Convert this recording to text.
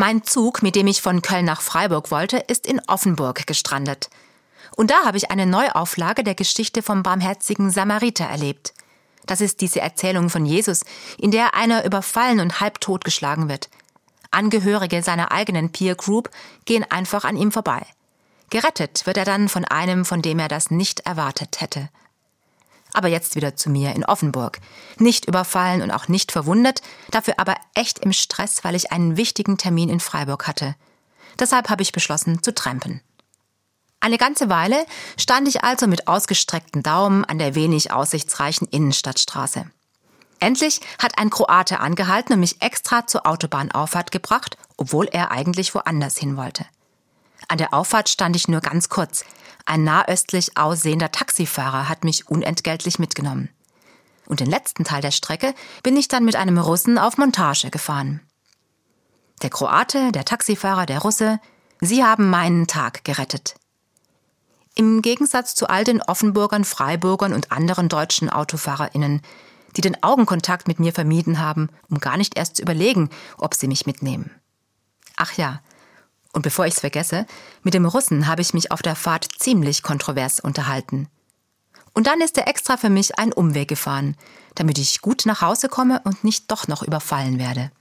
Mein Zug, mit dem ich von Köln nach Freiburg wollte, ist in Offenburg gestrandet. Und da habe ich eine Neuauflage der Geschichte vom barmherzigen Samariter erlebt. Das ist diese Erzählung von Jesus, in der einer überfallen und halb totgeschlagen wird. Angehörige seiner eigenen Peer Group gehen einfach an ihm vorbei. Gerettet wird er dann von einem, von dem er das nicht erwartet hätte. Aber jetzt wieder zu mir in Offenburg. Nicht überfallen und auch nicht verwundet, dafür aber echt im Stress, weil ich einen wichtigen Termin in Freiburg hatte. Deshalb habe ich beschlossen zu trampen. Eine ganze Weile stand ich also mit ausgestreckten Daumen an der wenig aussichtsreichen Innenstadtstraße. Endlich hat ein Kroate angehalten und mich extra zur Autobahnauffahrt gebracht, obwohl er eigentlich woanders hin wollte. An der Auffahrt stand ich nur ganz kurz. Ein nahöstlich aussehender Taxifahrer hat mich unentgeltlich mitgenommen. Und den letzten Teil der Strecke bin ich dann mit einem Russen auf Montage gefahren. Der Kroate, der Taxifahrer, der Russe, sie haben meinen Tag gerettet. Im Gegensatz zu all den Offenburgern, Freiburgern und anderen deutschen AutofahrerInnen, die den Augenkontakt mit mir vermieden haben, um gar nicht erst zu überlegen, ob sie mich mitnehmen. Ach ja, und bevor ich's vergesse, mit dem Russen habe ich mich auf der Fahrt ziemlich kontrovers unterhalten. Und dann ist er extra für mich einen Umweg gefahren, damit ich gut nach Hause komme und nicht doch noch überfallen werde.